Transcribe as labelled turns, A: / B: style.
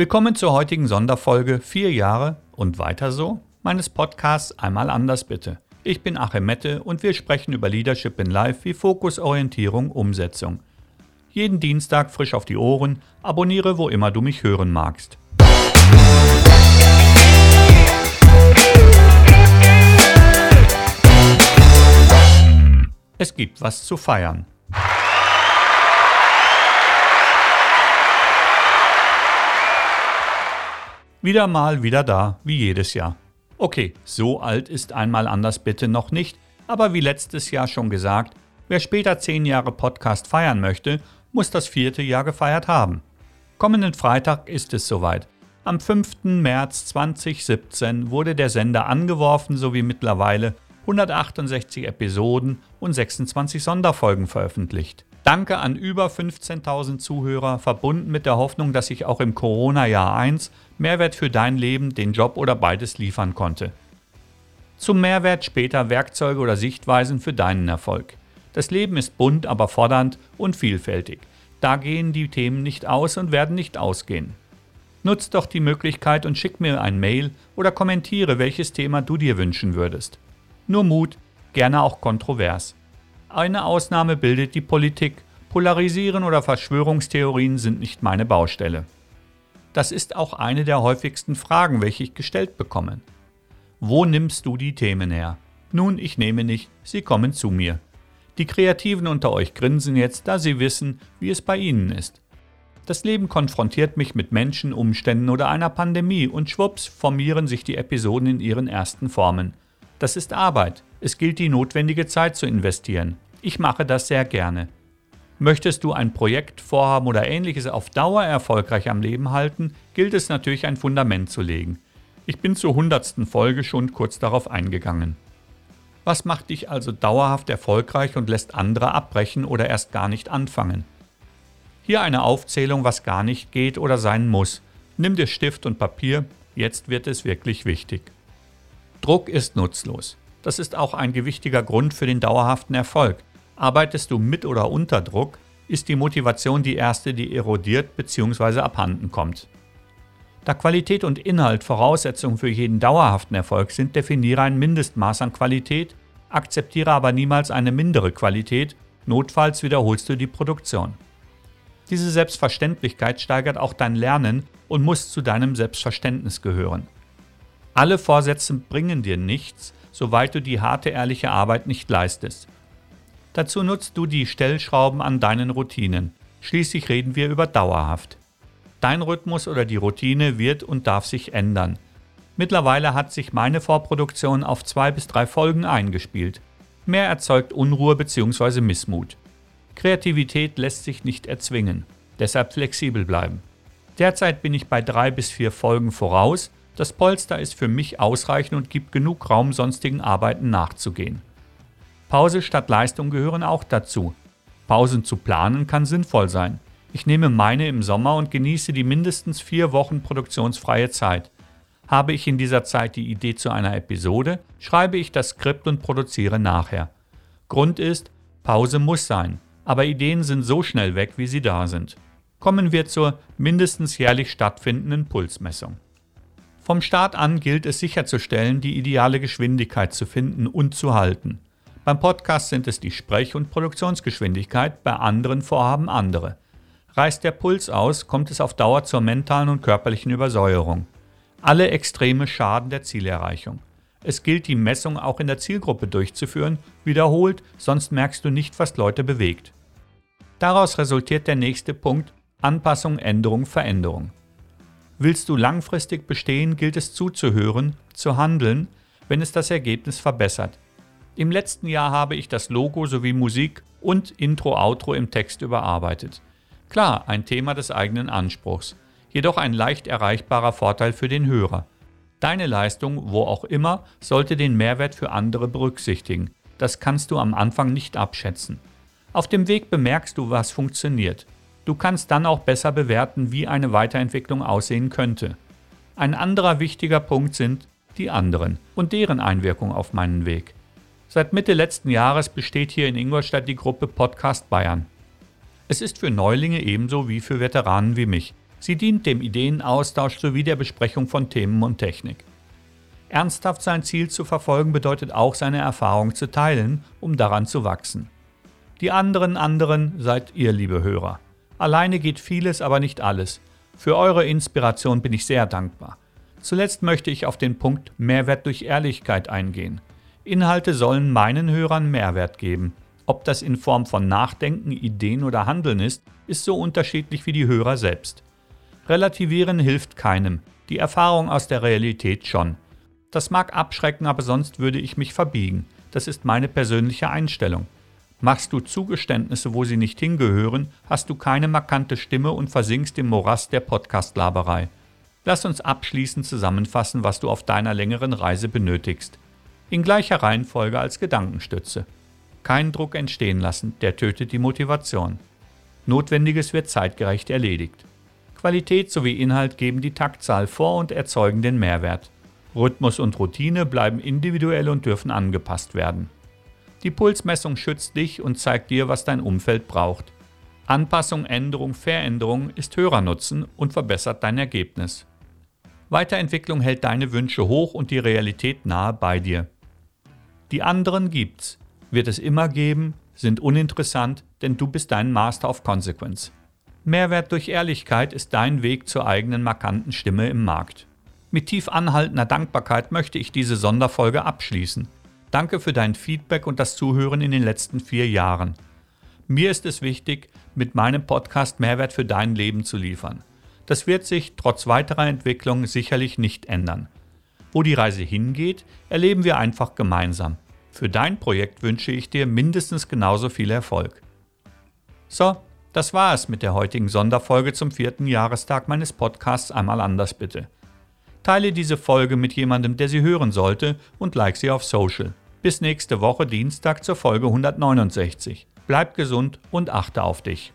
A: Willkommen zur heutigen Sonderfolge Vier Jahre und weiter so meines Podcasts Einmal anders bitte. Ich bin Achim Mette und wir sprechen über Leadership in Life wie Fokus, Orientierung, Umsetzung. Jeden Dienstag frisch auf die Ohren, abonniere wo immer du mich hören magst. Es gibt was zu feiern. Wieder mal wieder da, wie jedes Jahr. Okay, so alt ist einmal anders bitte noch nicht, aber wie letztes Jahr schon gesagt, wer später 10 Jahre Podcast feiern möchte, muss das vierte Jahr gefeiert haben. Kommenden Freitag ist es soweit. Am 5. März 2017 wurde der Sender angeworfen sowie mittlerweile 168 Episoden und 26 Sonderfolgen veröffentlicht. Danke an über 15.000 Zuhörer, verbunden mit der Hoffnung, dass ich auch im Corona-Jahr 1 Mehrwert für dein Leben, den Job oder beides liefern konnte. Zum Mehrwert später Werkzeuge oder Sichtweisen für deinen Erfolg. Das Leben ist bunt, aber fordernd und vielfältig. Da gehen die Themen nicht aus und werden nicht ausgehen. Nutz doch die Möglichkeit und schick mir ein Mail oder kommentiere, welches Thema du dir wünschen würdest. Nur Mut, gerne auch kontrovers. Eine Ausnahme bildet die Politik. Polarisieren oder Verschwörungstheorien sind nicht meine Baustelle. Das ist auch eine der häufigsten Fragen, welche ich gestellt bekomme. Wo nimmst du die Themen her? Nun, ich nehme nicht, sie kommen zu mir. Die Kreativen unter euch grinsen jetzt, da sie wissen, wie es bei ihnen ist. Das Leben konfrontiert mich mit Menschen, Umständen oder einer Pandemie und schwupps formieren sich die Episoden in ihren ersten Formen. Das ist Arbeit. Es gilt die notwendige Zeit zu investieren. Ich mache das sehr gerne. Möchtest du ein Projekt, Vorhaben oder ähnliches auf Dauer erfolgreich am Leben halten, gilt es natürlich ein Fundament zu legen. Ich bin zur hundertsten Folge schon kurz darauf eingegangen. Was macht dich also dauerhaft erfolgreich und lässt andere abbrechen oder erst gar nicht anfangen? Hier eine Aufzählung, was gar nicht geht oder sein muss. Nimm dir Stift und Papier, jetzt wird es wirklich wichtig. Druck ist nutzlos. Das ist auch ein gewichtiger Grund für den dauerhaften Erfolg. Arbeitest du mit oder unter Druck, ist die Motivation die erste, die erodiert bzw. abhanden kommt. Da Qualität und Inhalt Voraussetzungen für jeden dauerhaften Erfolg sind, definiere ein Mindestmaß an Qualität, akzeptiere aber niemals eine mindere Qualität, notfalls wiederholst du die Produktion. Diese Selbstverständlichkeit steigert auch dein Lernen und muss zu deinem Selbstverständnis gehören. Alle Vorsätze bringen dir nichts, soweit du die harte, ehrliche Arbeit nicht leistest. Dazu nutzt du die Stellschrauben an deinen Routinen. Schließlich reden wir über dauerhaft. Dein Rhythmus oder die Routine wird und darf sich ändern. Mittlerweile hat sich meine Vorproduktion auf zwei bis drei Folgen eingespielt. Mehr erzeugt Unruhe bzw. Missmut. Kreativität lässt sich nicht erzwingen, deshalb flexibel bleiben. Derzeit bin ich bei drei bis vier Folgen voraus das Polster ist für mich ausreichend und gibt genug Raum, sonstigen Arbeiten nachzugehen. Pause statt Leistung gehören auch dazu. Pausen zu planen kann sinnvoll sein. Ich nehme meine im Sommer und genieße die mindestens vier Wochen produktionsfreie Zeit. Habe ich in dieser Zeit die Idee zu einer Episode, schreibe ich das Skript und produziere nachher. Grund ist, Pause muss sein, aber Ideen sind so schnell weg, wie sie da sind. Kommen wir zur mindestens jährlich stattfindenden Pulsmessung. Vom Start an gilt es sicherzustellen, die ideale Geschwindigkeit zu finden und zu halten. Beim Podcast sind es die Sprech- und Produktionsgeschwindigkeit, bei anderen Vorhaben andere. Reißt der Puls aus, kommt es auf Dauer zur mentalen und körperlichen Übersäuerung. Alle Extreme schaden der Zielerreichung. Es gilt, die Messung auch in der Zielgruppe durchzuführen, wiederholt, sonst merkst du nicht, was Leute bewegt. Daraus resultiert der nächste Punkt Anpassung, Änderung, Veränderung. Willst du langfristig bestehen, gilt es zuzuhören, zu handeln, wenn es das Ergebnis verbessert. Im letzten Jahr habe ich das Logo sowie Musik und Intro-Outro im Text überarbeitet. Klar, ein Thema des eigenen Anspruchs, jedoch ein leicht erreichbarer Vorteil für den Hörer. Deine Leistung, wo auch immer, sollte den Mehrwert für andere berücksichtigen. Das kannst du am Anfang nicht abschätzen. Auf dem Weg bemerkst du, was funktioniert. Du kannst dann auch besser bewerten, wie eine Weiterentwicklung aussehen könnte. Ein anderer wichtiger Punkt sind die anderen und deren Einwirkung auf meinen Weg. Seit Mitte letzten Jahres besteht hier in Ingolstadt die Gruppe Podcast Bayern. Es ist für Neulinge ebenso wie für Veteranen wie mich Sie dient dem Ideenaustausch sowie der Besprechung von Themen und Technik. Ernsthaft sein Ziel zu verfolgen bedeutet auch seine Erfahrung zu teilen, um daran zu wachsen. Die anderen anderen seid ihr, liebe Hörer. Alleine geht vieles, aber nicht alles. Für eure Inspiration bin ich sehr dankbar. Zuletzt möchte ich auf den Punkt Mehrwert durch Ehrlichkeit eingehen. Inhalte sollen meinen Hörern Mehrwert geben. Ob das in Form von Nachdenken, Ideen oder Handeln ist, ist so unterschiedlich wie die Hörer selbst. Relativieren hilft keinem, die Erfahrung aus der Realität schon. Das mag abschrecken, aber sonst würde ich mich verbiegen. Das ist meine persönliche Einstellung. Machst du Zugeständnisse, wo sie nicht hingehören, hast du keine markante Stimme und versinkst im Morast der Podcast-Laberei. Lass uns abschließend zusammenfassen, was du auf deiner längeren Reise benötigst. In gleicher Reihenfolge als Gedankenstütze. Keinen Druck entstehen lassen, der tötet die Motivation. Notwendiges wird zeitgerecht erledigt. Qualität sowie Inhalt geben die Taktzahl vor und erzeugen den Mehrwert. Rhythmus und Routine bleiben individuell und dürfen angepasst werden. Die Pulsmessung schützt dich und zeigt dir, was dein Umfeld braucht. Anpassung, Änderung, Veränderung ist Hörernutzen und verbessert dein Ergebnis. Weiterentwicklung hält deine Wünsche hoch und die Realität nahe bei dir. Die anderen gibt's, wird es immer geben, sind uninteressant, denn du bist dein Master of Consequence. Mehrwert durch Ehrlichkeit ist dein Weg zur eigenen markanten Stimme im Markt. Mit tief anhaltender Dankbarkeit möchte ich diese Sonderfolge abschließen. Danke für dein Feedback und das Zuhören in den letzten vier Jahren. Mir ist es wichtig, mit meinem Podcast Mehrwert für dein Leben zu liefern. Das wird sich trotz weiterer Entwicklungen sicherlich nicht ändern. Wo die Reise hingeht, erleben wir einfach gemeinsam. Für dein Projekt wünsche ich dir mindestens genauso viel Erfolg. So, das war es mit der heutigen Sonderfolge zum vierten Jahrestag meines Podcasts Einmal anders bitte. Teile diese Folge mit jemandem, der sie hören sollte und like sie auf Social. Bis nächste Woche Dienstag zur Folge 169. Bleib gesund und achte auf dich.